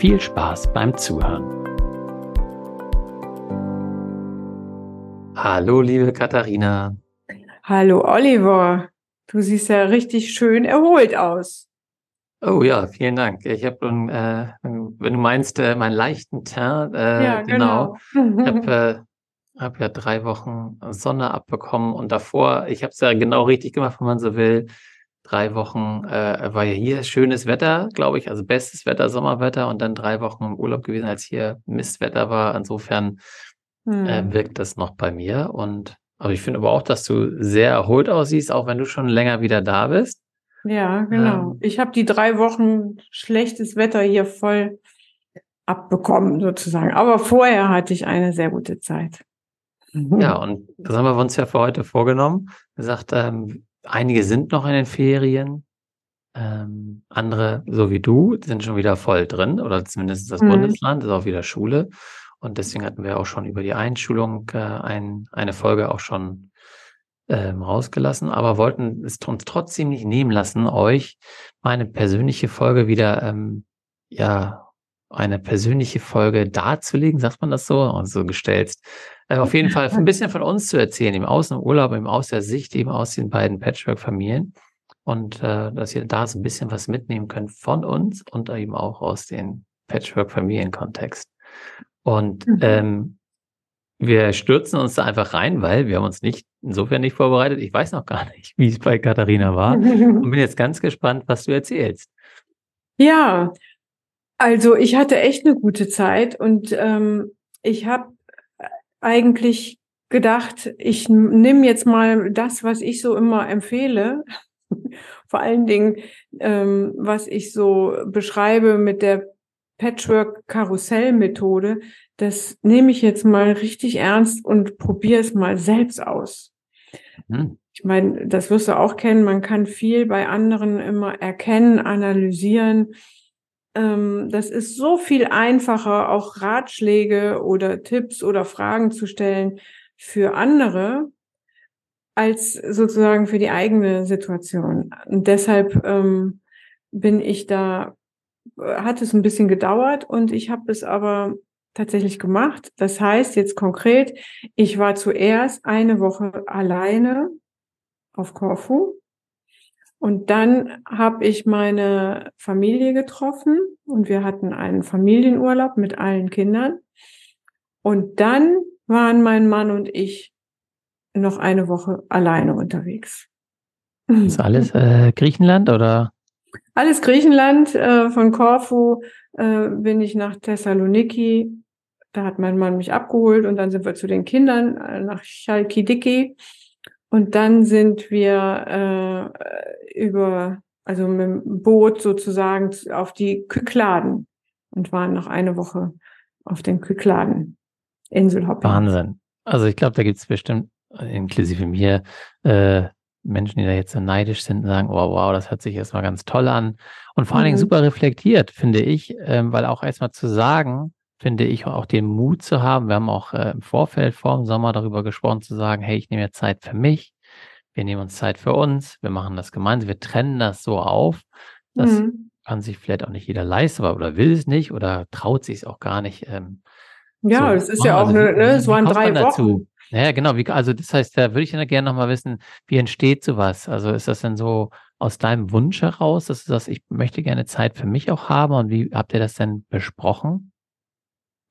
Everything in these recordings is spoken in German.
viel Spaß beim Zuhören. Hallo, liebe Katharina. Hallo, Oliver. Du siehst ja richtig schön erholt aus. Oh ja, vielen Dank. Ich habe, äh, wenn du meinst, äh, meinen leichten Teint, äh, ja, genau. genau. Ich habe äh, hab ja drei Wochen Sonne abbekommen und davor, ich habe es ja genau richtig gemacht, wenn man so will, drei Wochen äh, war ja hier schönes Wetter, glaube ich, also bestes Wetter, Sommerwetter und dann drei Wochen im Urlaub gewesen, als hier Mistwetter war. Insofern hm. äh, wirkt das noch bei mir. Und aber ich finde aber auch, dass du sehr erholt aussiehst, auch wenn du schon länger wieder da bist. Ja, genau. Ähm, ich habe die drei Wochen schlechtes Wetter hier voll abbekommen, sozusagen. Aber vorher hatte ich eine sehr gute Zeit. Ja, und das haben wir uns ja für heute vorgenommen. Gesagt, ähm, einige sind noch in den Ferien, ähm, andere, so wie du, sind schon wieder voll drin oder zumindest das mhm. Bundesland ist auch wieder Schule. Und deswegen hatten wir auch schon über die Einschulung äh, ein, eine Folge auch schon ähm, rausgelassen, aber wollten es uns trotzdem nicht nehmen lassen, euch meine persönliche Folge wieder, ähm, ja, eine persönliche Folge darzulegen, sagt man das so, und so gestellt, auf jeden Fall ein bisschen von uns zu erzählen, im Aus- und Urlaub, eben aus der Sicht eben aus den beiden Patchwork-Familien. Und äh, dass ihr da so ein bisschen was mitnehmen könnt von uns und eben auch aus dem Patchwork-Familien-Kontext. Und mhm. ähm, wir stürzen uns da einfach rein, weil wir haben uns nicht insofern nicht vorbereitet. Ich weiß noch gar nicht, wie es bei Katharina war und bin jetzt ganz gespannt, was du erzählst. Ja, also ich hatte echt eine gute Zeit und ähm, ich habe eigentlich gedacht, ich nehme jetzt mal das, was ich so immer empfehle, vor allen Dingen, ähm, was ich so beschreibe mit der Patchwork-Karussell-Methode, das nehme ich jetzt mal richtig ernst und probiere es mal selbst aus. Mhm. Ich meine, das wirst du auch kennen, man kann viel bei anderen immer erkennen, analysieren das ist so viel einfacher, auch Ratschläge oder Tipps oder Fragen zu stellen für andere, als sozusagen für die eigene Situation. Und deshalb ähm, bin ich da, hat es ein bisschen gedauert und ich habe es aber tatsächlich gemacht. Das heißt jetzt konkret, ich war zuerst eine Woche alleine auf Korfu und dann habe ich meine Familie getroffen und wir hatten einen Familienurlaub mit allen Kindern. Und dann waren mein Mann und ich noch eine Woche alleine unterwegs. Ist alles äh, Griechenland oder? Alles Griechenland. Äh, von Korfu äh, bin ich nach Thessaloniki. Da hat mein Mann mich abgeholt und dann sind wir zu den Kindern äh, nach Chalkidiki. Und dann sind wir äh, über, also mit dem Boot sozusagen auf die Kykladen und waren noch eine Woche auf den Kykladen. Inselhopping. Wahnsinn. Also ich glaube, da gibt es bestimmt, inklusive mir, äh, Menschen, die da jetzt so neidisch sind und sagen, oh, wow, das hört sich erstmal ganz toll an. Und vor allen Dingen mhm. super reflektiert, finde ich, ähm, weil auch erstmal zu sagen, finde ich, auch den Mut zu haben. Wir haben auch äh, im Vorfeld vor dem Sommer darüber gesprochen, zu sagen, hey, ich nehme jetzt Zeit für mich. Wir nehmen uns Zeit für uns. Wir machen das gemeinsam. Wir trennen das so auf. Das mhm. kann sich vielleicht auch nicht jeder leisten oder will es nicht oder traut sich es auch gar nicht. Ähm, ja, es so ist ja auch, also, ne, ne, es waren drei Wochen. Dazu? Ja, genau. Wie, also das heißt, da würde ich dann gerne nochmal wissen, wie entsteht sowas? Also ist das denn so aus deinem Wunsch heraus, dass du sagst, ich möchte gerne Zeit für mich auch haben und wie habt ihr das denn besprochen?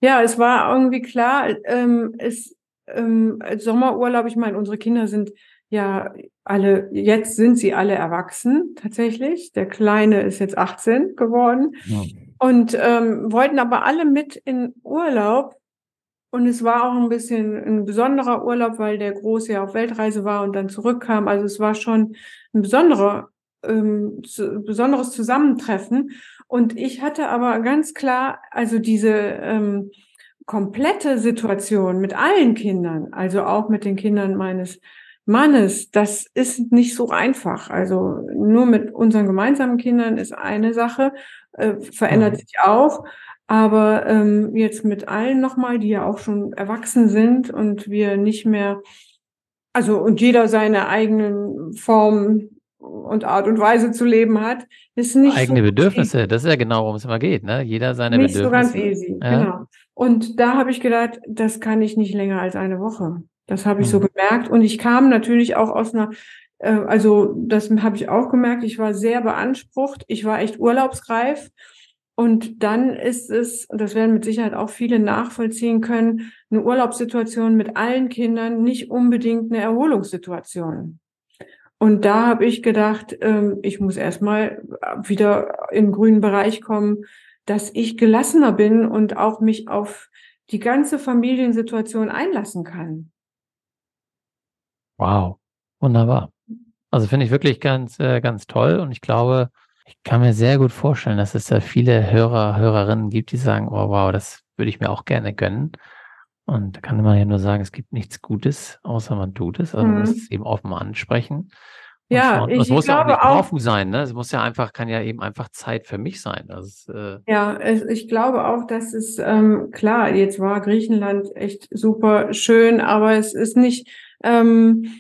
Ja, es war irgendwie klar, ähm, es, ähm, Sommerurlaub, ich meine, unsere Kinder sind ja alle, jetzt sind sie alle erwachsen tatsächlich. Der Kleine ist jetzt 18 geworden. Ja. Und ähm, wollten aber alle mit in Urlaub. Und es war auch ein bisschen ein besonderer Urlaub, weil der Große ja auf Weltreise war und dann zurückkam. Also es war schon ein besonderer, ähm, zu, besonderes Zusammentreffen. Und ich hatte aber ganz klar, also diese ähm, komplette Situation mit allen Kindern, also auch mit den Kindern meines Mannes, das ist nicht so einfach. Also nur mit unseren gemeinsamen Kindern ist eine Sache, äh, verändert mhm. sich auch. Aber ähm, jetzt mit allen nochmal, die ja auch schon erwachsen sind und wir nicht mehr, also und jeder seine eigenen Formen und Art und Weise zu leben hat, ist nicht eigene so Bedürfnisse. Easy. Das ist ja genau, worum es immer geht. Ne? Jeder seine nicht Bedürfnisse. Nicht so ganz easy. Ja. Genau. Und da habe ich gedacht, das kann ich nicht länger als eine Woche. Das habe ich mhm. so gemerkt. Und ich kam natürlich auch aus einer, äh, also das habe ich auch gemerkt, ich war sehr beansprucht, ich war echt urlaubsreif. Und dann ist es, und das werden mit Sicherheit auch viele nachvollziehen können, eine Urlaubssituation mit allen Kindern nicht unbedingt eine Erholungssituation. Und da habe ich gedacht, ähm, ich muss erstmal wieder im grünen Bereich kommen, dass ich gelassener bin und auch mich auf die ganze Familiensituation einlassen kann. Wow, wunderbar. Also finde ich wirklich ganz, äh, ganz toll und ich glaube, ich kann mir sehr gut vorstellen, dass es da viele Hörer, Hörerinnen gibt, die sagen, oh wow, das würde ich mir auch gerne gönnen. Und da kann man ja nur sagen, es gibt nichts Gutes, außer man tut es. Also man muss mhm. es eben offen ansprechen. Ja, ich, das muss ja auch nicht offen sein, ne? Es muss ja einfach, kann ja eben einfach Zeit für mich sein. Das, äh ja, es, ich glaube auch, dass es ähm, klar, jetzt war Griechenland echt super schön, aber es ist nicht ähm,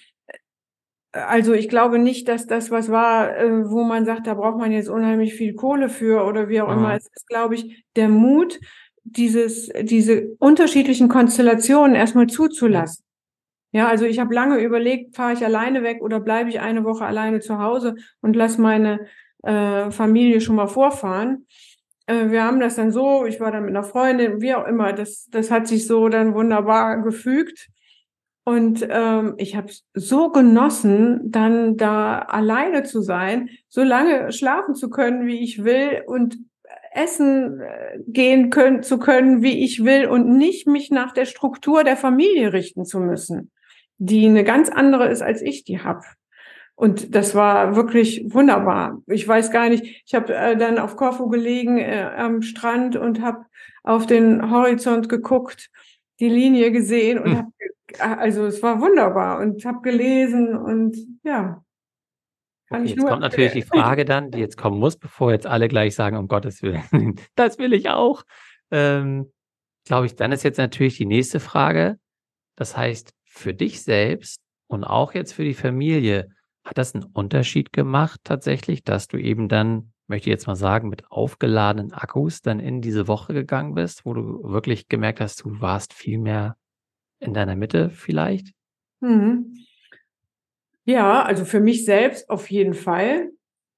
also ich glaube nicht, dass das was war, äh, wo man sagt, da braucht man jetzt unheimlich viel Kohle für oder wie auch Aha. immer. Es ist, glaube ich, der Mut, dieses, diese unterschiedlichen Konstellationen erstmal zuzulassen. Ja, also ich habe lange überlegt, fahre ich alleine weg oder bleibe ich eine Woche alleine zu Hause und lass meine äh, Familie schon mal vorfahren. Äh, wir haben das dann so, ich war dann mit einer Freundin, wie auch immer, das, das hat sich so dann wunderbar gefügt. Und ähm, ich habe so genossen, dann da alleine zu sein, so lange schlafen zu können, wie ich will und essen äh, gehen können, zu können, wie ich will und nicht mich nach der Struktur der Familie richten zu müssen, die eine ganz andere ist, als ich die habe. Und das war wirklich wunderbar. Ich weiß gar nicht, ich habe äh, dann auf Korfu gelegen äh, am Strand und habe auf den Horizont geguckt, die Linie gesehen und hm. habe also es war wunderbar und habe gelesen und ja. Kann okay, jetzt kommt natürlich die Frage dann, die jetzt kommen muss, bevor jetzt alle gleich sagen, um Gottes Willen, das will ich auch. Ähm, Glaube ich, dann ist jetzt natürlich die nächste Frage. Das heißt, für dich selbst und auch jetzt für die Familie, hat das einen Unterschied gemacht tatsächlich, dass du eben dann, möchte ich jetzt mal sagen, mit aufgeladenen Akkus dann in diese Woche gegangen bist, wo du wirklich gemerkt hast, du warst viel mehr in deiner Mitte vielleicht? Mhm. Ja, also für mich selbst auf jeden Fall.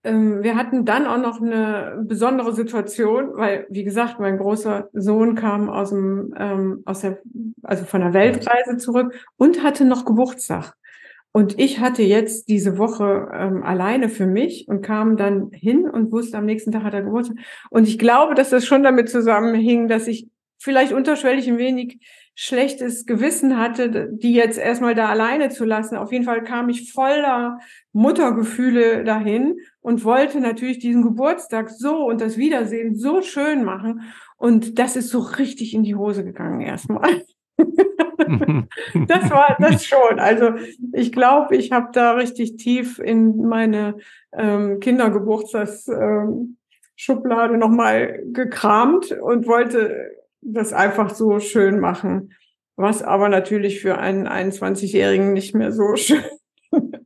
Ähm, wir hatten dann auch noch eine besondere Situation, weil, wie gesagt, mein großer Sohn kam aus dem, ähm, aus der, also von der Weltreise zurück und hatte noch Geburtstag. Und ich hatte jetzt diese Woche ähm, alleine für mich und kam dann hin und wusste, am nächsten Tag hat er Geburtstag. Und ich glaube, dass das schon damit zusammenhing, dass ich vielleicht unterschwellig ein wenig schlechtes Gewissen hatte, die jetzt erstmal da alleine zu lassen. Auf jeden Fall kam ich voller Muttergefühle dahin und wollte natürlich diesen Geburtstag so und das Wiedersehen so schön machen. Und das ist so richtig in die Hose gegangen erstmal. das war das schon. Also ich glaube, ich habe da richtig tief in meine ähm, Kindergeburtstagsschublade ähm, nochmal gekramt und wollte das einfach so schön machen, was aber natürlich für einen 21-Jährigen nicht mehr so schön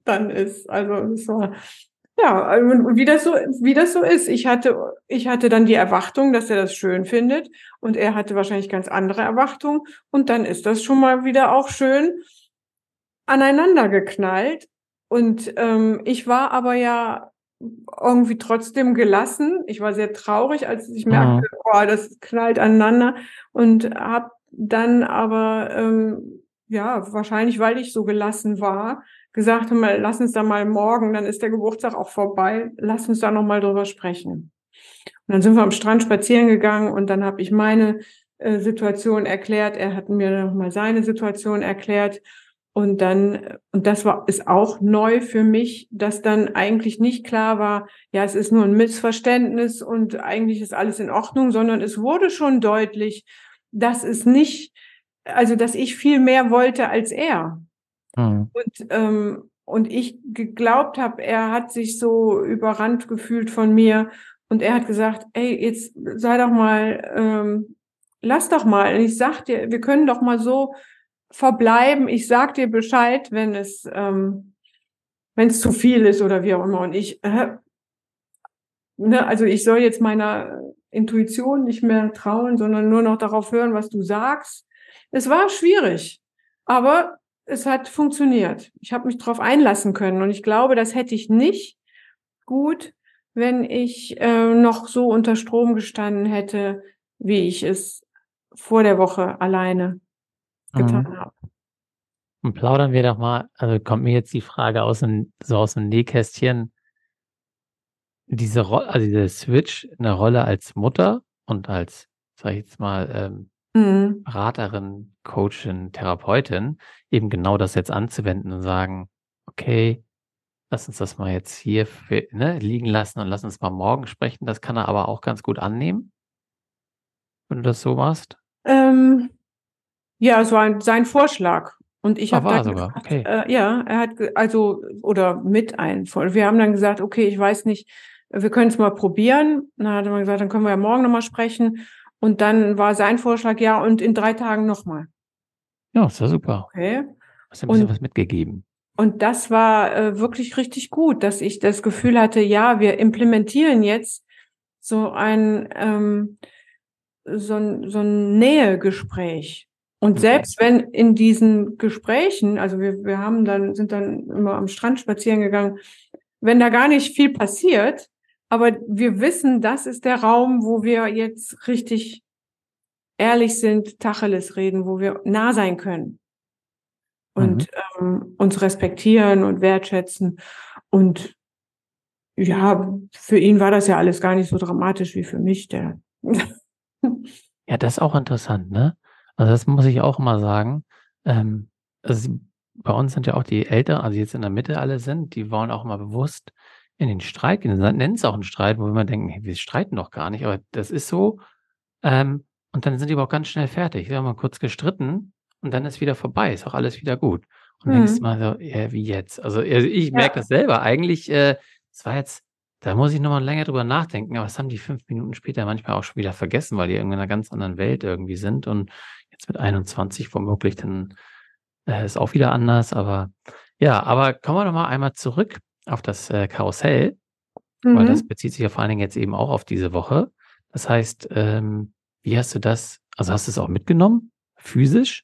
dann ist. Also es war ja, und wie das so, wie das so ist. Ich hatte, ich hatte dann die Erwartung, dass er das schön findet und er hatte wahrscheinlich ganz andere Erwartungen und dann ist das schon mal wieder auch schön aneinander geknallt. Und ähm, ich war aber ja irgendwie trotzdem gelassen. Ich war sehr traurig, als ich merkte, mhm. oh, das knallt aneinander und habe dann aber ähm, ja wahrscheinlich, weil ich so gelassen war, gesagt mal, lass uns da mal morgen, dann ist der Geburtstag auch vorbei, lass uns da noch mal drüber sprechen. Und dann sind wir am Strand spazieren gegangen und dann habe ich meine äh, Situation erklärt, er hat mir noch mal seine Situation erklärt und dann, und das war, ist auch neu für mich, dass dann eigentlich nicht klar war, ja, es ist nur ein Missverständnis und eigentlich ist alles in Ordnung, sondern es wurde schon deutlich, dass es nicht, also, dass ich viel mehr wollte als er. Mhm. Und, ähm, und ich geglaubt habe, er hat sich so überrannt gefühlt von mir und er hat gesagt, ey, jetzt sei doch mal, ähm, lass doch mal. Und ich sag dir, wir können doch mal so verbleiben. Ich sag dir Bescheid, wenn es, ähm, wenn es zu viel ist oder wie auch immer. Und ich, äh, ne, also ich soll jetzt meiner Intuition nicht mehr trauen, sondern nur noch darauf hören, was du sagst. Es war schwierig, aber es hat funktioniert. Ich habe mich darauf einlassen können und ich glaube, das hätte ich nicht gut, wenn ich äh, noch so unter Strom gestanden hätte, wie ich es vor der Woche alleine getan mhm. habe. Und plaudern wir doch mal, also kommt mir jetzt die Frage aus dem, so aus dem Nähkästchen, diese Rolle, also diese Switch, eine Rolle als Mutter und als, sag ich jetzt mal, ähm, mhm. Beraterin, Coachin, Therapeutin, eben genau das jetzt anzuwenden und sagen, okay, lass uns das mal jetzt hier für, ne, liegen lassen und lass uns mal morgen sprechen. Das kann er aber auch ganz gut annehmen, wenn du das so machst. Ähm, ja, es war sein Vorschlag. Und ich habe dann sogar. Gesagt, okay. äh, ja, er hat also oder mit ein. Wir haben dann gesagt, okay, ich weiß nicht, wir können es mal probieren. Dann hat er gesagt, dann können wir ja morgen nochmal sprechen. Und dann war sein Vorschlag, ja, und in drei Tagen nochmal. Ja, ist ja super. Okay. Hast du ein bisschen und, was mitgegeben. Und das war äh, wirklich richtig gut, dass ich das Gefühl hatte, ja, wir implementieren jetzt so ein, ähm, so ein, so ein Nähegespräch. Und selbst wenn in diesen Gesprächen, also wir, wir haben dann, sind dann immer am Strand spazieren gegangen, wenn da gar nicht viel passiert, aber wir wissen, das ist der Raum, wo wir jetzt richtig ehrlich sind, Tacheles reden, wo wir nah sein können und mhm. ähm, uns respektieren und wertschätzen. Und ja, für ihn war das ja alles gar nicht so dramatisch wie für mich. Der ja, das ist auch interessant, ne? Also das muss ich auch immer sagen. Ähm, also bei uns sind ja auch die Eltern, also jetzt in der Mitte alle sind, die wollen auch immer bewusst in den Streit gehen. Nennen es auch einen Streit, wo wir immer denken, hey, wir streiten doch gar nicht, aber das ist so. Ähm, und dann sind die aber auch ganz schnell fertig. Wir haben mal kurz gestritten und dann ist wieder vorbei, ist auch alles wieder gut. Und mhm. denkst mal so, ja, wie jetzt? Also, also ich ja. merke das selber. Eigentlich, äh, es war jetzt, da muss ich nochmal länger drüber nachdenken, aber das haben die fünf Minuten später manchmal auch schon wieder vergessen, weil die irgendwie in einer ganz anderen Welt irgendwie sind und jetzt mit 21 womöglich dann äh, ist auch wieder anders. Aber ja, aber kommen wir nochmal einmal zurück auf das äh, Karussell, mhm. weil das mhm. bezieht sich ja vor allen Dingen jetzt eben auch auf diese Woche. Das heißt, ähm, wie hast du das, also hast du es auch mitgenommen, physisch?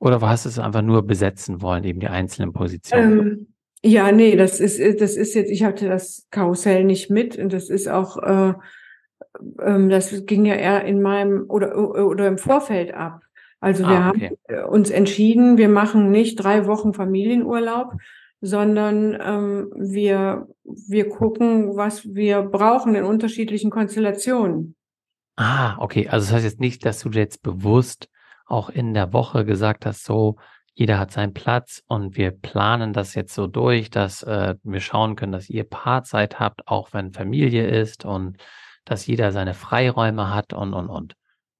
Oder hast du es einfach nur besetzen wollen, eben die einzelnen Positionen? Ähm, ja, nee, das ist, das ist jetzt, ich hatte das Karussell nicht mit und das ist auch, äh, ähm, das ging ja eher in meinem oder, oder im Vorfeld ab. Also wir ah, okay. haben uns entschieden, wir machen nicht drei Wochen Familienurlaub, sondern ähm, wir, wir gucken, was wir brauchen in unterschiedlichen Konstellationen. Ah, okay. Also das heißt jetzt nicht, dass du jetzt bewusst auch in der Woche gesagt hast, so, jeder hat seinen Platz und wir planen das jetzt so durch, dass äh, wir schauen können, dass ihr Paarzeit habt, auch wenn Familie ist und dass jeder seine Freiräume hat und, und, und.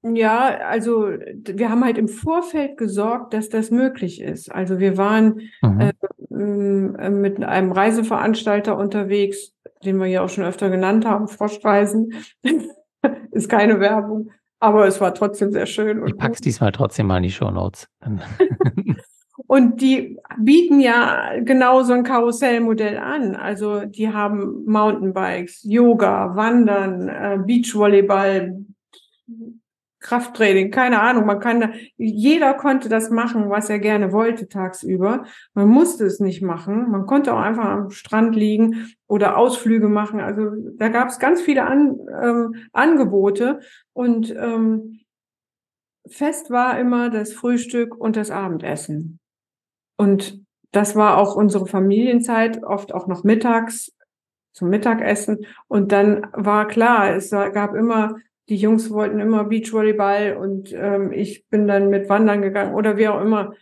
Ja, also wir haben halt im Vorfeld gesorgt, dass das möglich ist. Also wir waren mhm. äh, mit einem Reiseveranstalter unterwegs, den wir ja auch schon öfter genannt haben, Froschreisen. ist keine Werbung, aber es war trotzdem sehr schön. Ich pack's diesmal trotzdem mal in die Show Notes. und die bieten ja genau so ein Karussellmodell an. Also die haben Mountainbikes, Yoga, Wandern, äh, Beachvolleyball, Krafttraining, keine Ahnung. Man kann da, jeder konnte das machen, was er gerne wollte tagsüber. Man musste es nicht machen. Man konnte auch einfach am Strand liegen oder Ausflüge machen. Also da gab es ganz viele An, ähm, Angebote und ähm, fest war immer das Frühstück und das Abendessen. Und das war auch unsere Familienzeit, oft auch noch mittags zum Mittagessen. Und dann war klar, es gab immer die Jungs wollten immer Beachvolleyball und ähm, ich bin dann mit Wandern gegangen oder wie auch immer.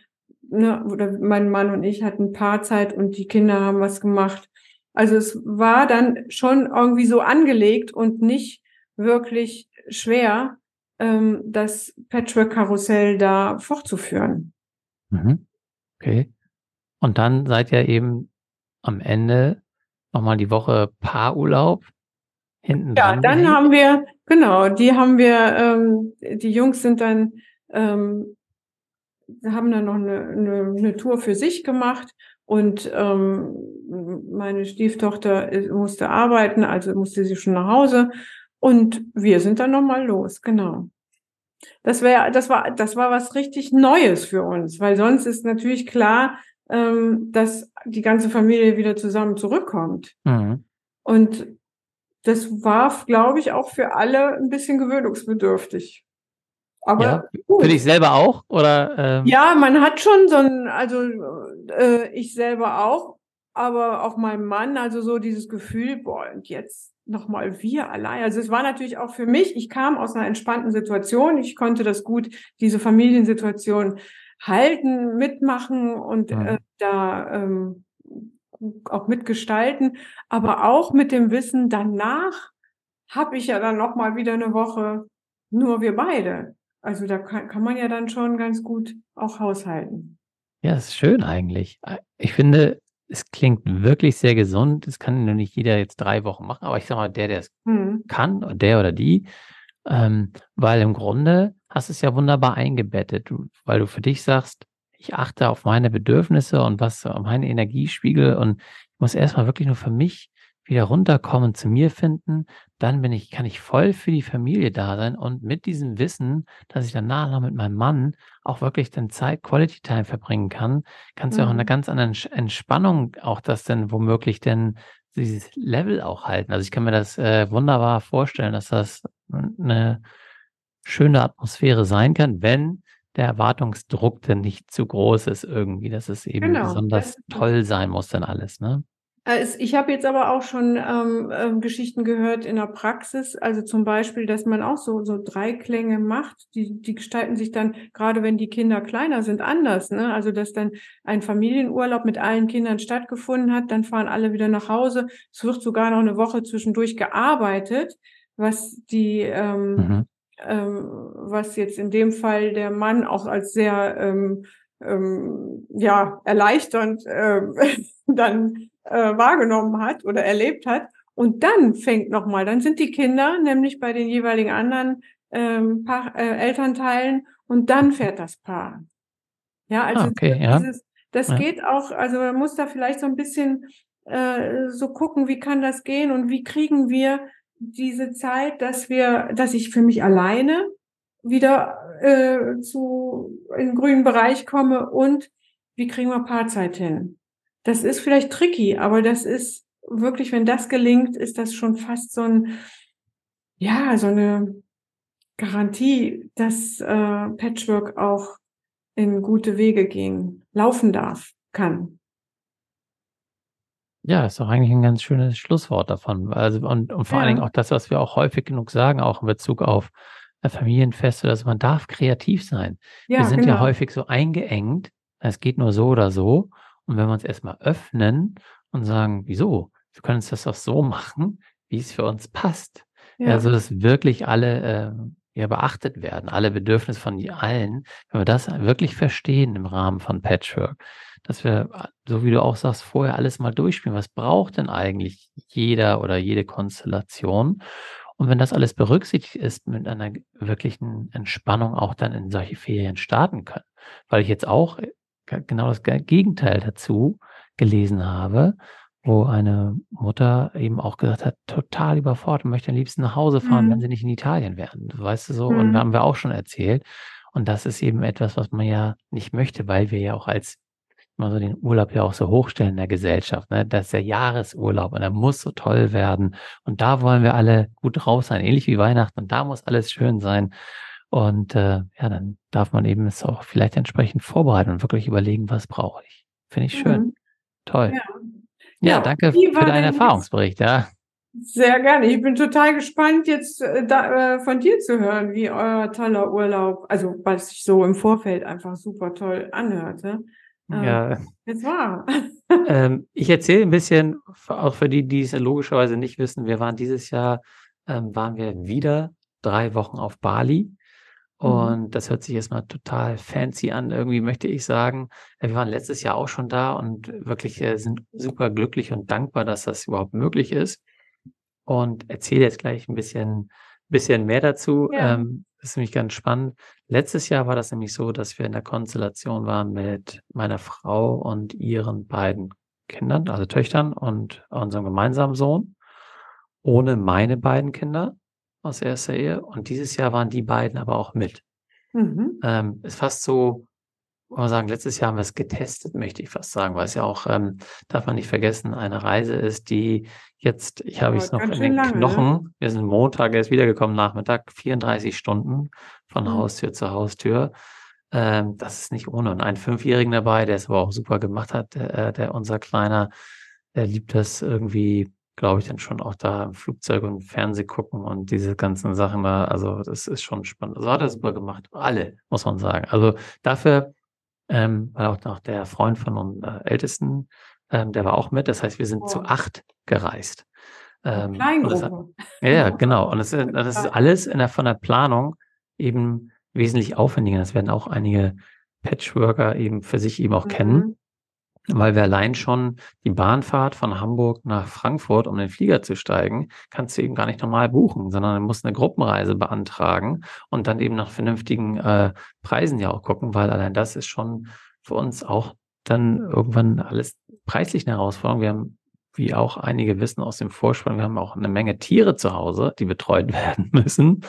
Ne? Oder mein Mann und ich hatten Paarzeit und die Kinder haben was gemacht. Also es war dann schon irgendwie so angelegt und nicht wirklich schwer, ähm, das Patchwork-Karussell da fortzuführen. Mhm. Okay. Und dann seid ihr eben am Ende nochmal die Woche Paarurlaub hinten Ja, dann haben wir, genau, die haben wir, ähm, die Jungs sind dann, ähm, haben dann noch eine, eine, eine Tour für sich gemacht und ähm, meine Stieftochter musste arbeiten, also musste sie schon nach Hause und wir sind dann nochmal los, genau. Das wäre, das war, das war was richtig Neues für uns, weil sonst ist natürlich klar, ähm, dass die ganze Familie wieder zusammen zurückkommt. Mhm. Und das war, glaube ich, auch für alle ein bisschen gewöhnungsbedürftig. Aber ja, für dich selber auch? Oder, ähm? Ja, man hat schon so ein, also äh, ich selber auch, aber auch mein Mann, also so dieses Gefühl, boah, und jetzt nochmal wir allein. Also es war natürlich auch für mich, ich kam aus einer entspannten Situation, ich konnte das gut, diese Familiensituation halten, mitmachen und ja. äh, da ähm, auch mitgestalten, aber auch mit dem Wissen, danach habe ich ja dann noch mal wieder eine Woche nur wir beide. Also da kann, kann man ja dann schon ganz gut auch haushalten. Ja, ist schön eigentlich. Ich finde, es klingt wirklich sehr gesund. Das kann nur nicht jeder jetzt drei Wochen machen, aber ich sag mal, der, der es hm. kann, der oder die, ähm, weil im Grunde hast du es ja wunderbar eingebettet, weil du für dich sagst, ich achte auf meine Bedürfnisse und was meine Energiespiegel und ich muss erstmal wirklich nur für mich wieder runterkommen, zu mir finden, dann bin ich, kann ich voll für die Familie da sein und mit diesem Wissen, dass ich danach noch mit meinem Mann auch wirklich dann Zeit, Quality Time verbringen kann, kannst mhm. du auch in einer mhm. ganz anderen Entspannung auch das dann womöglich denn dieses Level auch halten. Also ich kann mir das äh, wunderbar vorstellen, dass das eine schöne Atmosphäre sein kann, wenn der Erwartungsdruck denn nicht zu groß ist irgendwie, dass es eben genau. besonders toll sein muss dann alles, ne? Äh, ich habe jetzt aber auch schon ähm, äh, Geschichten gehört in der Praxis, also zum Beispiel, dass man auch so, so Dreiklänge macht, die, die gestalten sich dann, gerade wenn die Kinder kleiner sind, anders. Ne? Also dass dann ein Familienurlaub mit allen Kindern stattgefunden hat, dann fahren alle wieder nach Hause. Es wird sogar noch eine Woche zwischendurch gearbeitet, was die ähm, mhm ähm, was jetzt in dem Fall der Mann auch als sehr ähm, ähm, ja erleichternd äh, dann äh, wahrgenommen hat oder erlebt hat. Und dann fängt nochmal, dann sind die Kinder nämlich bei den jeweiligen anderen ähm, Paar, äh, Elternteilen und dann fährt das Paar. Ja, also ah, okay, dieses, ja. das ja. geht auch, also man muss da vielleicht so ein bisschen äh, so gucken, wie kann das gehen und wie kriegen wir diese Zeit, dass wir, dass ich für mich alleine wieder äh, zu in den grünen Bereich komme und wie kriegen wir Paarzeit hin? Das ist vielleicht tricky, aber das ist wirklich, wenn das gelingt, ist das schon fast so ein, ja, so eine Garantie, dass äh, Patchwork auch in gute Wege gehen, laufen darf, kann. Ja, ist doch eigentlich ein ganz schönes Schlusswort davon. Also, und, und vor allen Dingen auch das, was wir auch häufig genug sagen, auch in Bezug auf äh, Familienfeste, dass man darf kreativ sein. Ja, wir sind genau. ja häufig so eingeengt, es geht nur so oder so. Und wenn wir uns erstmal öffnen und sagen, wieso? Wir können uns das auch so machen, wie es für uns passt. Ja. Also, dass wirklich alle äh, ja, beachtet werden, alle Bedürfnisse von allen, wenn wir das wirklich verstehen im Rahmen von Patchwork, dass wir, so wie du auch sagst, vorher alles mal durchspielen. Was braucht denn eigentlich jeder oder jede Konstellation? Und wenn das alles berücksichtigt ist, mit einer wirklichen Entspannung auch dann in solche Ferien starten können. Weil ich jetzt auch äh, genau das Gegenteil dazu gelesen habe, wo eine Mutter eben auch gesagt hat, total überfordert, möchte am liebsten nach Hause fahren, mhm. wenn sie nicht in Italien wären. Weißt du so? Mhm. Und da haben wir auch schon erzählt. Und das ist eben etwas, was man ja nicht möchte, weil wir ja auch als mal so den Urlaub ja auch so hochstellen in der Gesellschaft. Ne? Das ist der Jahresurlaub und er muss so toll werden. Und da wollen wir alle gut drauf sein, ähnlich wie Weihnachten. Und da muss alles schön sein. Und äh, ja, dann darf man eben es auch vielleicht entsprechend vorbereiten und wirklich überlegen, was brauche ich. Finde ich schön. Mhm. Toll. Ja, ja, ja danke für deinen Erfahrungsbericht, ja. Sehr gerne. Ich bin total gespannt, jetzt äh, da, äh, von dir zu hören, wie euer toller Urlaub, also was sich so im Vorfeld einfach super toll anhörte. Ja. Jetzt war. ähm, ich erzähle ein bisschen, auch für die, die es logischerweise nicht wissen, wir waren dieses Jahr, ähm, waren wir wieder drei Wochen auf Bali. Mhm. Und das hört sich erstmal total fancy an, irgendwie möchte ich sagen. Wir waren letztes Jahr auch schon da und wirklich äh, sind super glücklich und dankbar, dass das überhaupt möglich ist und erzähle jetzt gleich ein bisschen, bisschen mehr dazu. Ja. Ähm, das ist nämlich ganz spannend. Letztes Jahr war das nämlich so, dass wir in der Konstellation waren mit meiner Frau und ihren beiden Kindern, also Töchtern und unserem gemeinsamen Sohn, ohne meine beiden Kinder aus erster Ehe. Und dieses Jahr waren die beiden aber auch mit. Mhm. Ähm, ist fast so, man sagen, letztes Jahr haben wir es getestet, möchte ich fast sagen, weil es ja auch, ähm, darf man nicht vergessen, eine Reise ist, die jetzt, ich habe es noch in den lange, ne? Knochen, ne? wir sind Montag erst wiedergekommen, Nachmittag, 34 Stunden von mhm. Haustür zu Haustür. Ähm, das ist nicht ohne. Und einen Fünfjährigen dabei, der es aber auch super gemacht hat, der, äh, der unser Kleiner, der liebt das irgendwie, glaube ich, dann schon auch da im Flugzeug und Fernseh gucken und diese ganzen Sachen da. Also das ist schon spannend. Also hat er super gemacht. Alle, muss man sagen. Also dafür ähm, weil auch noch der Freund von uns äh, Ältesten, ähm, der war auch mit. Das heißt, wir sind oh. zu acht gereist. Ähm. Hat, ja, genau. Und das, das ist alles in der, von der Planung eben wesentlich aufwendiger. Das werden auch einige Patchworker eben für sich eben auch mhm. kennen weil wir allein schon die Bahnfahrt von Hamburg nach Frankfurt, um den Flieger zu steigen, kannst du eben gar nicht normal buchen, sondern du musst eine Gruppenreise beantragen und dann eben nach vernünftigen äh, Preisen ja auch gucken, weil allein das ist schon für uns auch dann irgendwann alles preislich eine Herausforderung. Wir haben, wie auch einige wissen aus dem Vorspann, wir haben auch eine Menge Tiere zu Hause, die betreut werden müssen.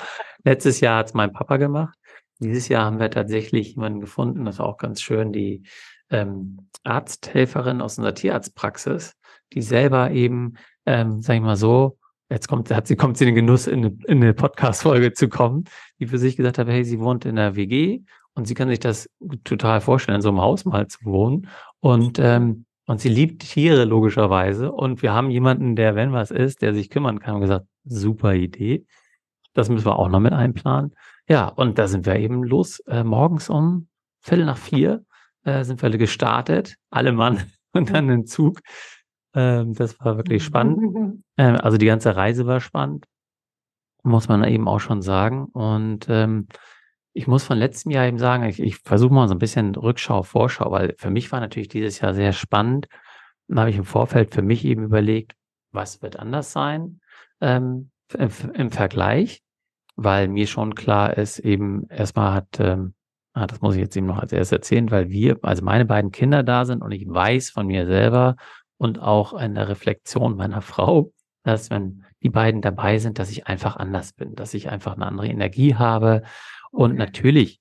Letztes Jahr hat es mein Papa gemacht. Dieses Jahr haben wir tatsächlich jemanden gefunden, das ist auch ganz schön, die ähm, Arzthelferin aus unserer Tierarztpraxis, die selber eben, ähm, sag ich mal so, jetzt kommt, hat sie, kommt sie in den Genuss, in eine, in eine Podcast-Folge zu kommen, die für sich gesagt hat, hey, sie wohnt in einer WG und sie kann sich das total vorstellen, in so einem Haus mal zu wohnen. Und, ähm, und sie liebt Tiere logischerweise. Und wir haben jemanden, der, wenn was ist, der sich kümmern kann, und gesagt, super Idee. Das müssen wir auch noch mit einplanen. Ja, und da sind wir eben los, äh, morgens um Viertel nach vier äh, sind wir gestartet, alle Mann und dann den Zug. Ähm, das war wirklich spannend. Ähm, also die ganze Reise war spannend, muss man eben auch schon sagen. Und ähm, ich muss von letztem Jahr eben sagen, ich, ich versuche mal so ein bisschen Rückschau, Vorschau, weil für mich war natürlich dieses Jahr sehr spannend. Dann habe ich im Vorfeld für mich eben überlegt, was wird anders sein ähm, im, im Vergleich, weil mir schon klar ist, eben erstmal hat ähm, Ah, das muss ich jetzt eben noch als erstes erzählen, weil wir, also meine beiden Kinder da sind und ich weiß von mir selber und auch in der Reflexion meiner Frau, dass wenn die beiden dabei sind, dass ich einfach anders bin, dass ich einfach eine andere Energie habe und natürlich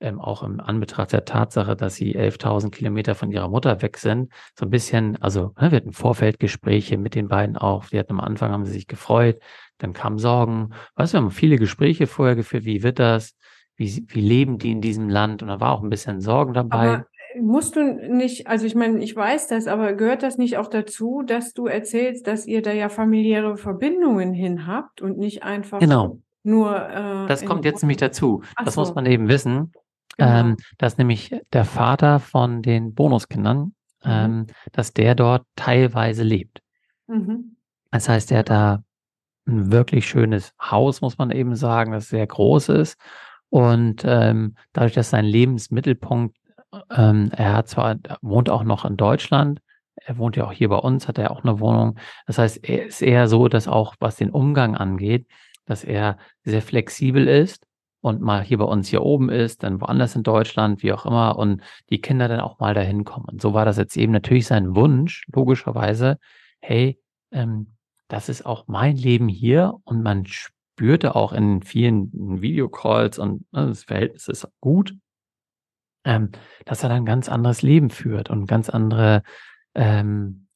ähm, auch im Anbetracht der Tatsache, dass sie 11.000 Kilometer von ihrer Mutter weg sind, so ein bisschen, also ne, wir hatten Vorfeldgespräche mit den beiden auch, die hatten am Anfang, haben sie sich gefreut, dann kamen Sorgen, weißt du, wir haben viele Gespräche vorher geführt, wie wird das, wie, wie leben die in diesem Land? Und da war auch ein bisschen Sorgen dabei. Aber musst du nicht, also ich meine, ich weiß das, aber gehört das nicht auch dazu, dass du erzählst, dass ihr da ja familiäre Verbindungen hin habt und nicht einfach genau. nur. Äh, das kommt jetzt nämlich dazu. Ach das so. muss man eben wissen. Genau. Ähm, dass nämlich der Vater von den Bonuskindern, mhm. ähm, dass der dort teilweise lebt. Mhm. Das heißt, er hat da ein wirklich schönes Haus, muss man eben sagen, das sehr groß ist und ähm, dadurch, dass sein Lebensmittelpunkt, ähm, er hat zwar, wohnt auch noch in Deutschland, er wohnt ja auch hier bei uns, hat er auch eine Wohnung. Das heißt, er ist eher so, dass auch was den Umgang angeht, dass er sehr flexibel ist und mal hier bei uns hier oben ist, dann woanders in Deutschland, wie auch immer, und die Kinder dann auch mal dahin kommen. Und so war das jetzt eben natürlich sein Wunsch, logischerweise, hey, ähm, das ist auch mein Leben hier und man spürte auch in vielen Videocalls und ne, das Verhältnis ist gut, ähm, dass er dann ein ganz anderes Leben führt und ganz andere, ähm,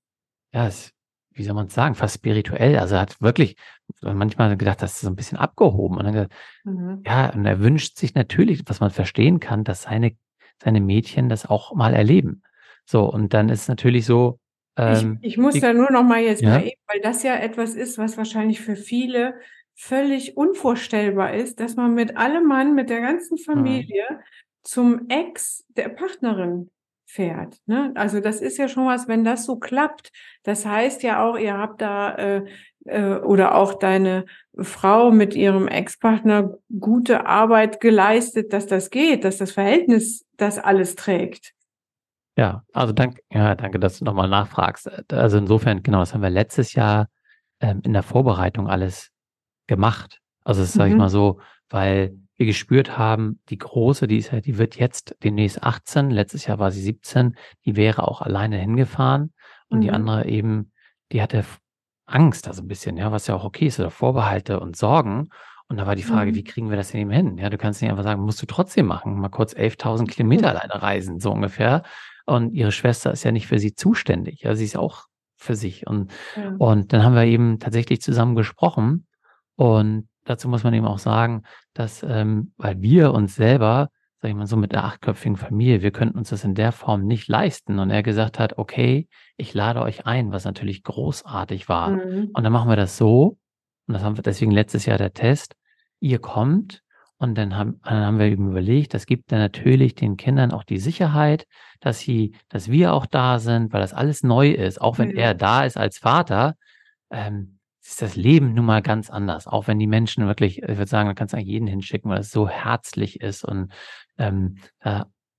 ja, es, wie soll man es sagen, fast spirituell. Also er hat wirklich manchmal gedacht, das ist so ein bisschen abgehoben. Und dann gesagt, mhm. ja, und er wünscht sich natürlich, was man verstehen kann, dass seine, seine Mädchen das auch mal erleben. So, und dann ist natürlich so. Ähm, ich, ich muss die, da nur noch mal jetzt ja? mal eben, weil das ja etwas ist, was wahrscheinlich für viele völlig unvorstellbar ist, dass man mit allem Mann, mit der ganzen mhm. Familie mhm. zum Ex der Partnerin fährt. Ne? Also das ist ja schon was, wenn das so klappt. Das heißt ja auch, ihr habt da äh, äh, oder auch deine Frau mit ihrem Ex-Partner gute Arbeit geleistet, dass das geht, dass das Verhältnis das alles trägt. Ja, also danke, ja, danke, dass du nochmal nachfragst. Also insofern, genau, das haben wir letztes Jahr ähm, in der Vorbereitung alles gemacht. Also das sage ich mhm. mal so, weil wir gespürt haben, die große, die ist ja, die wird jetzt demnächst 18, letztes Jahr war sie 17, die wäre auch alleine hingefahren und mhm. die andere eben, die hatte Angst, also ein bisschen, ja, was ja auch okay ist, oder Vorbehalte und Sorgen. Und da war die Frage, mhm. wie kriegen wir das denn eben hin? Ja, du kannst nicht einfach sagen, musst du trotzdem machen, mal kurz 11.000 Kilometer alleine reisen, so ungefähr. Und ihre Schwester ist ja nicht für sie zuständig, ja, sie ist auch für sich. Und, ja. und dann haben wir eben tatsächlich zusammen gesprochen und dazu muss man eben auch sagen, dass, ähm, weil wir uns selber, sag ich mal so mit der achtköpfigen Familie, wir könnten uns das in der Form nicht leisten. Und er gesagt hat, okay, ich lade euch ein, was natürlich großartig war. Mhm. Und dann machen wir das so, und das haben wir deswegen letztes Jahr der Test, ihr kommt und dann haben, dann haben wir eben überlegt, das gibt dann natürlich den Kindern auch die Sicherheit, dass sie, dass wir auch da sind, weil das alles neu ist, auch wenn mhm. er da ist als Vater. Ähm, ist das Leben nun mal ganz anders. Auch wenn die Menschen wirklich, ich würde sagen, da kannst du eigentlich jeden hinschicken, weil es so herzlich ist und ähm,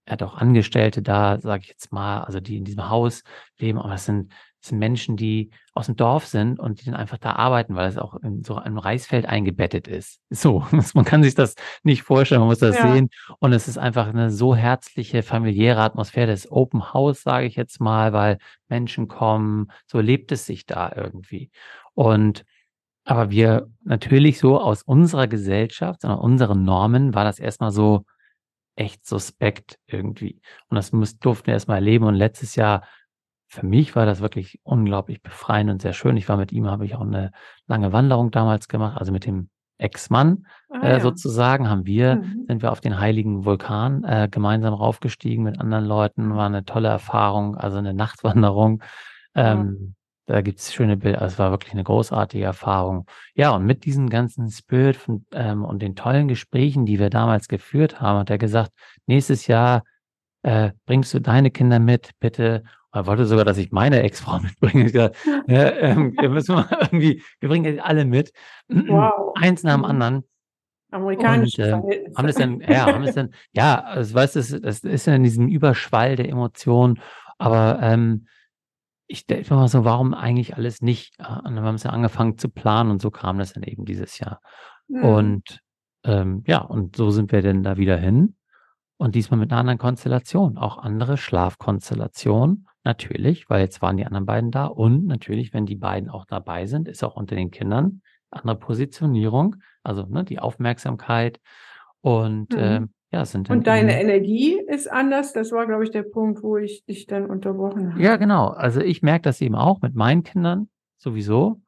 er hat auch Angestellte da, sage ich jetzt mal, also die in diesem Haus leben, aber es sind, es sind Menschen, die aus dem Dorf sind und die dann einfach da arbeiten, weil es auch in so einem Reisfeld eingebettet ist. So, man kann sich das nicht vorstellen, man muss das ja. sehen. Und es ist einfach eine so herzliche, familiäre Atmosphäre, das Open House, sage ich jetzt mal, weil Menschen kommen, so lebt es sich da irgendwie. Und aber wir natürlich so aus unserer Gesellschaft, sondern unseren Normen war das erstmal so echt suspekt irgendwie. Und das müssen, durften wir erstmal erleben. Und letztes Jahr, für mich war das wirklich unglaublich befreiend und sehr schön. Ich war mit ihm, habe ich auch eine lange Wanderung damals gemacht, also mit dem Ex-Mann ah, äh, ja. sozusagen, haben wir, mhm. sind wir auf den heiligen Vulkan äh, gemeinsam raufgestiegen mit anderen Leuten. War eine tolle Erfahrung, also eine Nachtwanderung. Ähm, da gibt es schöne Bilder. Also es war wirklich eine großartige Erfahrung. Ja, und mit diesem ganzen Spirit von, ähm, und den tollen Gesprächen, die wir damals geführt haben, hat er gesagt, nächstes Jahr äh, bringst du deine Kinder mit, bitte. Er wollte sogar, dass ich meine Ex-Frau mitbringe. Ich gesagt, ja, ähm, wir müssen mal irgendwie, wir bringen alle mit. Wow. Eins nach dem mhm. anderen. Amerikanisch. äh, haben das dann, ja, haben das dann, ja, also, weißt du, das ist ja in diesem Überschwall der Emotionen, aber ähm, ich denke mal so, warum eigentlich alles nicht? Und dann haben sie angefangen zu planen und so kam das dann eben dieses Jahr. Mhm. Und ähm, ja, und so sind wir denn da wieder hin. Und diesmal mit einer anderen Konstellation, auch andere Schlafkonstellationen, natürlich, weil jetzt waren die anderen beiden da. Und natürlich, wenn die beiden auch dabei sind, ist auch unter den Kindern andere Positionierung, also ne, die Aufmerksamkeit. Und mhm. ähm, ja, sind Und deine Energie ist anders. Das war, glaube ich, der Punkt, wo ich dich dann unterbrochen habe. Ja, genau. Also ich merke das eben auch mit meinen Kindern sowieso,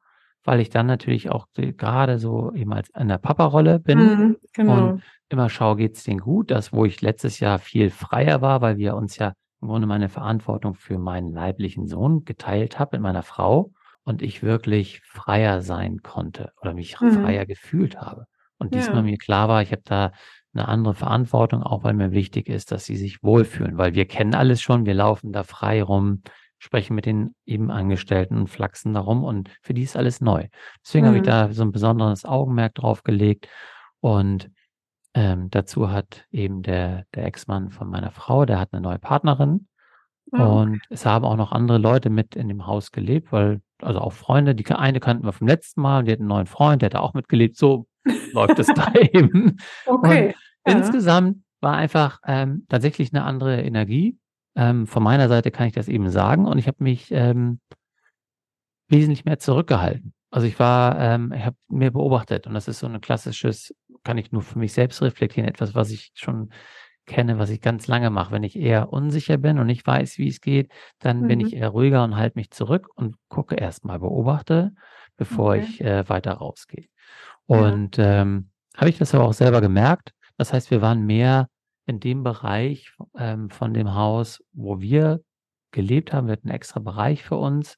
weil ich dann natürlich auch gerade so eben als in der Papa-Rolle bin mhm, genau. und immer schaue, geht es denen gut. Das, wo ich letztes Jahr viel freier war, weil wir uns ja im Grunde meine Verantwortung für meinen leiblichen Sohn geteilt haben mit meiner Frau und ich wirklich freier sein konnte oder mich mhm. freier gefühlt habe. Und diesmal ja. mir klar war, ich habe da eine andere Verantwortung, auch weil mir wichtig ist, dass sie sich wohlfühlen, weil wir kennen alles schon, wir laufen da frei rum, sprechen mit den eben Angestellten und flachsen darum und für die ist alles neu. Deswegen mhm. habe ich mhm. da so ein besonderes Augenmerk drauf gelegt und ähm, dazu hat eben der, der Ex-Mann von meiner Frau, der hat eine neue Partnerin oh. und es haben auch noch andere Leute mit in dem Haus gelebt, weil also auch Freunde, die eine kannten wir vom letzten Mal, die hatten einen neuen Freund, der hat auch mitgelebt, so läuft es da eben. Okay. Ja. Insgesamt war einfach ähm, tatsächlich eine andere Energie. Ähm, von meiner Seite kann ich das eben sagen. Und ich habe mich, ähm, wesentlich mehr zurückgehalten. Also ich war, ähm, ich habe mir beobachtet und das ist so ein klassisches, kann ich nur für mich selbst reflektieren, etwas, was ich schon kenne, was ich ganz lange mache. Wenn ich eher unsicher bin und nicht weiß, wie es geht, dann mhm. bin ich eher ruhiger und halte mich zurück und gucke erstmal, beobachte, bevor okay. ich äh, weiter rausgehe. Und ja. ähm, habe ich das aber auch selber gemerkt. Das heißt, wir waren mehr in dem Bereich ähm, von dem Haus, wo wir gelebt haben. Wir hatten einen extra Bereich für uns.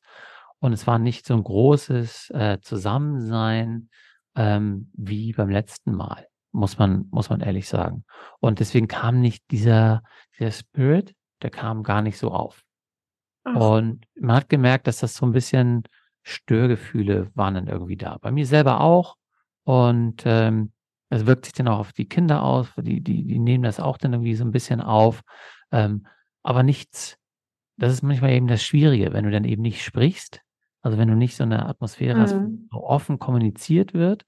Und es war nicht so ein großes äh, Zusammensein ähm, wie beim letzten Mal muss man, muss man ehrlich sagen. Und deswegen kam nicht dieser, dieser Spirit, der kam gar nicht so auf. Ach. Und man hat gemerkt, dass das so ein bisschen Störgefühle waren dann irgendwie da. Bei mir selber auch. Und ähm, es wirkt sich dann auch auf die Kinder aus, die, die, die nehmen das auch dann irgendwie so ein bisschen auf. Ähm, aber nichts, das ist manchmal eben das Schwierige, wenn du dann eben nicht sprichst, also wenn du nicht so eine Atmosphäre mhm. hast, wo offen kommuniziert wird,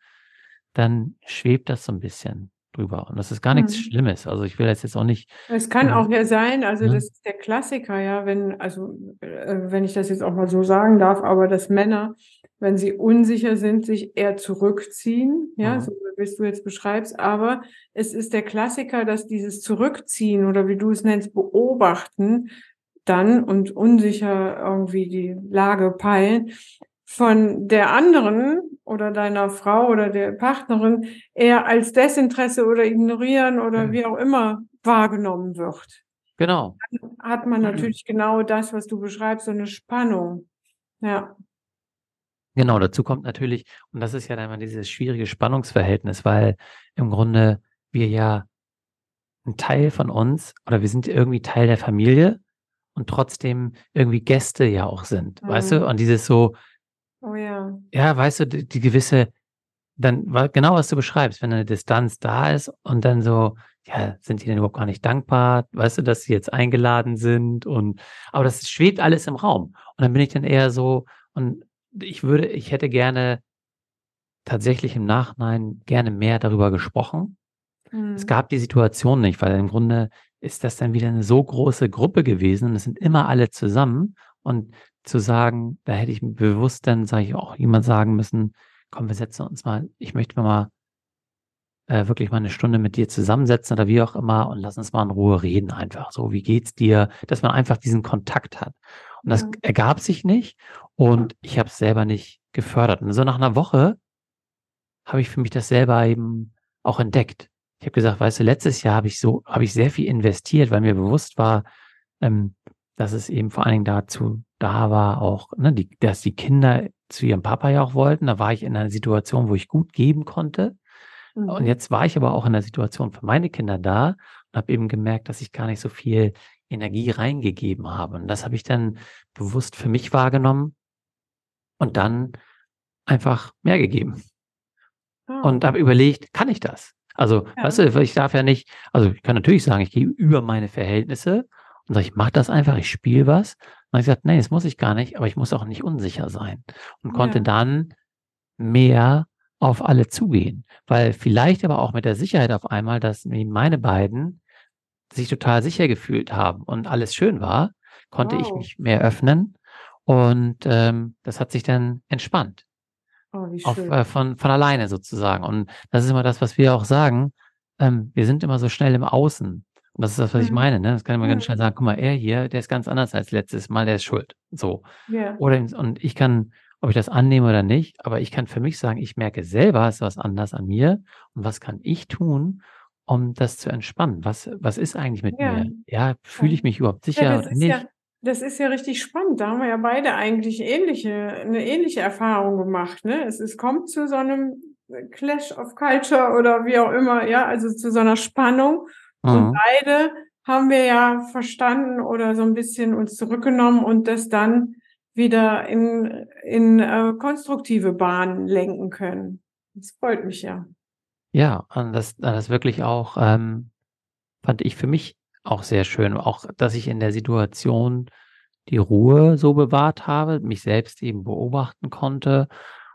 dann schwebt das so ein bisschen drüber. Und das ist gar nichts mhm. Schlimmes. Also ich will das jetzt auch nicht. Es kann auch ja sein, also ja. das ist der Klassiker, ja, wenn, also äh, wenn ich das jetzt auch mal so sagen darf, aber dass Männer, wenn sie unsicher sind, sich eher zurückziehen, ja, mhm. so wie du jetzt beschreibst, aber es ist der Klassiker, dass dieses Zurückziehen oder wie du es nennst, beobachten, dann und unsicher irgendwie die Lage peilen, von der anderen oder deiner Frau oder der Partnerin eher als Desinteresse oder ignorieren oder wie auch immer wahrgenommen wird. Genau. Dann hat man natürlich genau das, was du beschreibst, so eine Spannung. Ja. Genau, dazu kommt natürlich, und das ist ja dann immer dieses schwierige Spannungsverhältnis, weil im Grunde wir ja ein Teil von uns oder wir sind irgendwie Teil der Familie und trotzdem irgendwie Gäste ja auch sind, mhm. weißt du? Mhm. Und dieses so, Oh ja. Ja, weißt du, die, die gewisse, dann genau was du beschreibst, wenn eine Distanz da ist und dann so, ja, sind die denn überhaupt gar nicht dankbar, weißt du, dass sie jetzt eingeladen sind und aber das schwebt alles im Raum. Und dann bin ich dann eher so, und ich würde, ich hätte gerne tatsächlich im Nachhinein gerne mehr darüber gesprochen. Mhm. Es gab die Situation nicht, weil im Grunde ist das dann wieder eine so große Gruppe gewesen und es sind immer alle zusammen und zu sagen, da hätte ich bewusst dann, sage ich auch, jemand sagen müssen, komm, wir setzen uns mal, ich möchte mal äh, wirklich mal eine Stunde mit dir zusammensetzen oder wie auch immer und lass uns mal in Ruhe reden einfach. So, wie geht's dir? Dass man einfach diesen Kontakt hat. Und das ja. ergab sich nicht und ich habe es selber nicht gefördert. Und so nach einer Woche habe ich für mich das selber eben auch entdeckt. Ich habe gesagt, weißt du, letztes Jahr habe ich so, habe ich sehr viel investiert, weil mir bewusst war, ähm, dass es eben vor allen Dingen dazu da war, auch, ne, die, dass die Kinder zu ihrem Papa ja auch wollten. Da war ich in einer Situation, wo ich gut geben konnte. Mhm. Und jetzt war ich aber auch in der Situation für meine Kinder da und habe eben gemerkt, dass ich gar nicht so viel Energie reingegeben habe. Und das habe ich dann bewusst für mich wahrgenommen und dann einfach mehr gegeben. Oh. Und habe überlegt, kann ich das? Also, ja. weißt du, ich darf ja nicht, also ich kann natürlich sagen, ich gehe über meine Verhältnisse und sage, ich mache das einfach, ich spiele was. Und ich gesagt, nee, das muss ich gar nicht, aber ich muss auch nicht unsicher sein. Und ja. konnte dann mehr auf alle zugehen. Weil vielleicht aber auch mit der Sicherheit auf einmal, dass meine beiden sich total sicher gefühlt haben und alles schön war, konnte wow. ich mich mehr öffnen. Und ähm, das hat sich dann entspannt. Oh, auf, äh, von, von alleine sozusagen. Und das ist immer das, was wir auch sagen. Ähm, wir sind immer so schnell im Außen. Und das ist das, was ich mhm. meine. Ne? Das kann man mhm. ganz schnell sagen, guck mal, er hier, der ist ganz anders als letztes Mal, der ist schuld. So. Ja. Oder und ich kann, ob ich das annehme oder nicht, aber ich kann für mich sagen, ich merke selber, es ist was anders an mir. Und was kann ich tun, um das zu entspannen? Was, was ist eigentlich mit ja. mir? Ja, fühle ich mich überhaupt sicher ja, oder nicht? Ja, das ist ja richtig spannend. Da haben wir ja beide eigentlich ähnliche, eine ähnliche Erfahrung gemacht. Ne? Es, es kommt zu so einem Clash of Culture oder wie auch immer, ja, also zu so einer Spannung. Und mhm. beide haben wir ja verstanden oder so ein bisschen uns zurückgenommen und das dann wieder in, in äh, konstruktive Bahnen lenken können. Das freut mich ja. Ja, und das, das wirklich auch, ähm, fand ich für mich auch sehr schön. Auch, dass ich in der Situation die Ruhe so bewahrt habe, mich selbst eben beobachten konnte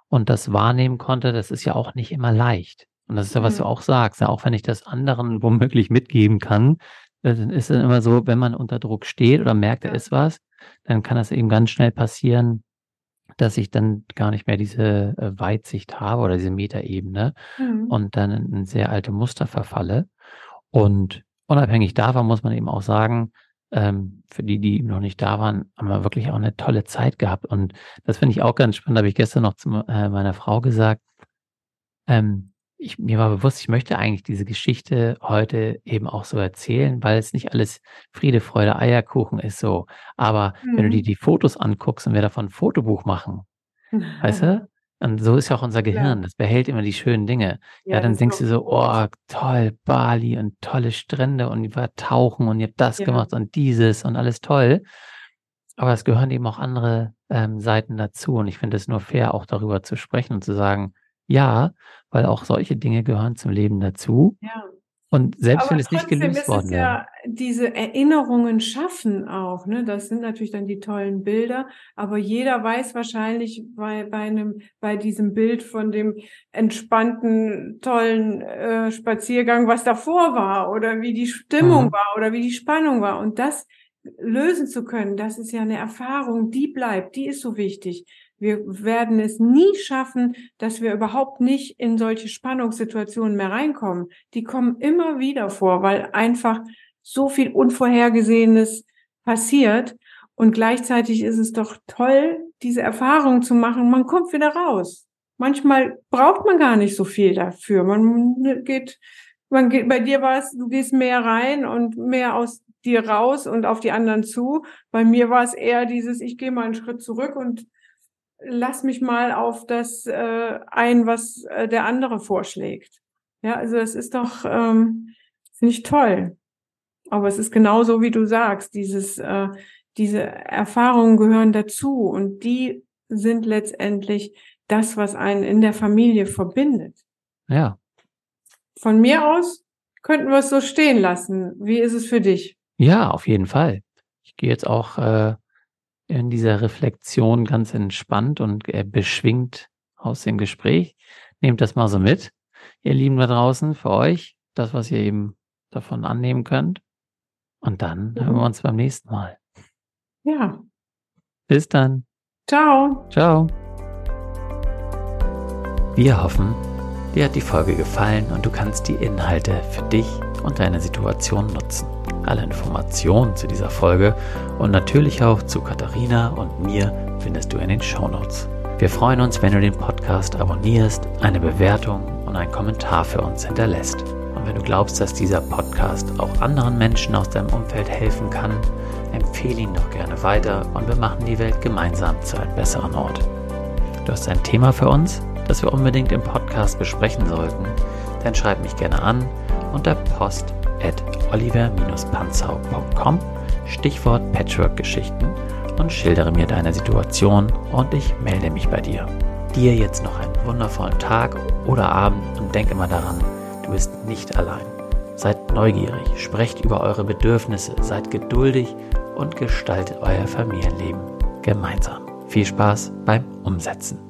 und das wahrnehmen konnte. Das ist ja auch nicht immer leicht. Und das ist ja, was mhm. du auch sagst, ja, auch wenn ich das anderen womöglich mitgeben kann, äh, dann ist es immer so, wenn man unter Druck steht oder merkt, da ist was, dann kann das eben ganz schnell passieren, dass ich dann gar nicht mehr diese äh, Weitsicht habe oder diese Metaebene mhm. und dann in sehr alte Muster verfalle. Und unabhängig davon muss man eben auch sagen, ähm, für die, die noch nicht da waren, haben wir wirklich auch eine tolle Zeit gehabt. Und das finde ich auch ganz spannend, habe ich gestern noch zu äh, meiner Frau gesagt. Ähm, ich, mir war bewusst, ich möchte eigentlich diese Geschichte heute eben auch so erzählen, weil es nicht alles Friede, Freude, Eierkuchen ist so. Aber mhm. wenn du dir mhm. die Fotos anguckst und wir davon ein Fotobuch machen, weißt du? Und so ist ja auch unser Gehirn. Ja. Das behält immer die schönen Dinge. Ja, ja dann denkst du so, oh, toll, Bali und tolle Strände und ich war tauchen und ihr habt das ja. gemacht und dieses und alles toll. Aber es gehören eben auch andere ähm, Seiten dazu. Und ich finde es nur fair, auch darüber zu sprechen und zu sagen, ja, weil auch solche Dinge gehören zum Leben dazu. Ja. Und selbst Aber wenn es nicht gelöst worden wäre. Ja diese Erinnerungen schaffen auch, ne? Das sind natürlich dann die tollen Bilder, aber jeder weiß wahrscheinlich bei, bei einem, bei diesem Bild von dem entspannten, tollen äh, Spaziergang, was davor war oder wie die Stimmung mhm. war oder wie die Spannung war. Und das lösen zu können, das ist ja eine Erfahrung, die bleibt, die ist so wichtig. Wir werden es nie schaffen, dass wir überhaupt nicht in solche Spannungssituationen mehr reinkommen. Die kommen immer wieder vor, weil einfach so viel Unvorhergesehenes passiert. Und gleichzeitig ist es doch toll, diese Erfahrung zu machen. Man kommt wieder raus. Manchmal braucht man gar nicht so viel dafür. Man geht, man geht, bei dir war es, du gehst mehr rein und mehr aus dir raus und auf die anderen zu. Bei mir war es eher dieses, ich gehe mal einen Schritt zurück und lass mich mal auf das äh, ein, was äh, der andere vorschlägt. Ja, also es ist doch, ähm, finde ich toll. Aber es ist genauso, wie du sagst, dieses, äh, diese Erfahrungen gehören dazu und die sind letztendlich das, was einen in der Familie verbindet. Ja. Von mir aus könnten wir es so stehen lassen. Wie ist es für dich? Ja, auf jeden Fall. Ich gehe jetzt auch äh, in dieser Reflexion ganz entspannt und äh, beschwingt aus dem Gespräch. Nehmt das mal so mit, ihr Lieben da draußen, für euch, das, was ihr eben davon annehmen könnt. Und dann hören wir uns beim nächsten Mal. Ja. Bis dann. Ciao. Ciao. Wir hoffen, dir hat die Folge gefallen und du kannst die Inhalte für dich und deine Situation nutzen. Alle Informationen zu dieser Folge und natürlich auch zu Katharina und mir findest du in den Show Notes. Wir freuen uns, wenn du den Podcast abonnierst, eine Bewertung und einen Kommentar für uns hinterlässt. Und wenn du glaubst, dass dieser Podcast auch anderen Menschen aus deinem Umfeld helfen kann, empfehle ihn doch gerne weiter und wir machen die Welt gemeinsam zu einem besseren Ort. Du hast ein Thema für uns, das wir unbedingt im Podcast besprechen sollten, dann schreib mich gerne an unter post at oliver-panzau.com Stichwort Patchwork-Geschichten und schildere mir deine Situation und ich melde mich bei dir. Dir jetzt noch einen wundervollen Tag oder Abend und denk immer daran, du bist nicht allein. Seid neugierig, sprecht über eure Bedürfnisse, seid geduldig und gestaltet euer Familienleben gemeinsam. Viel Spaß beim Umsetzen.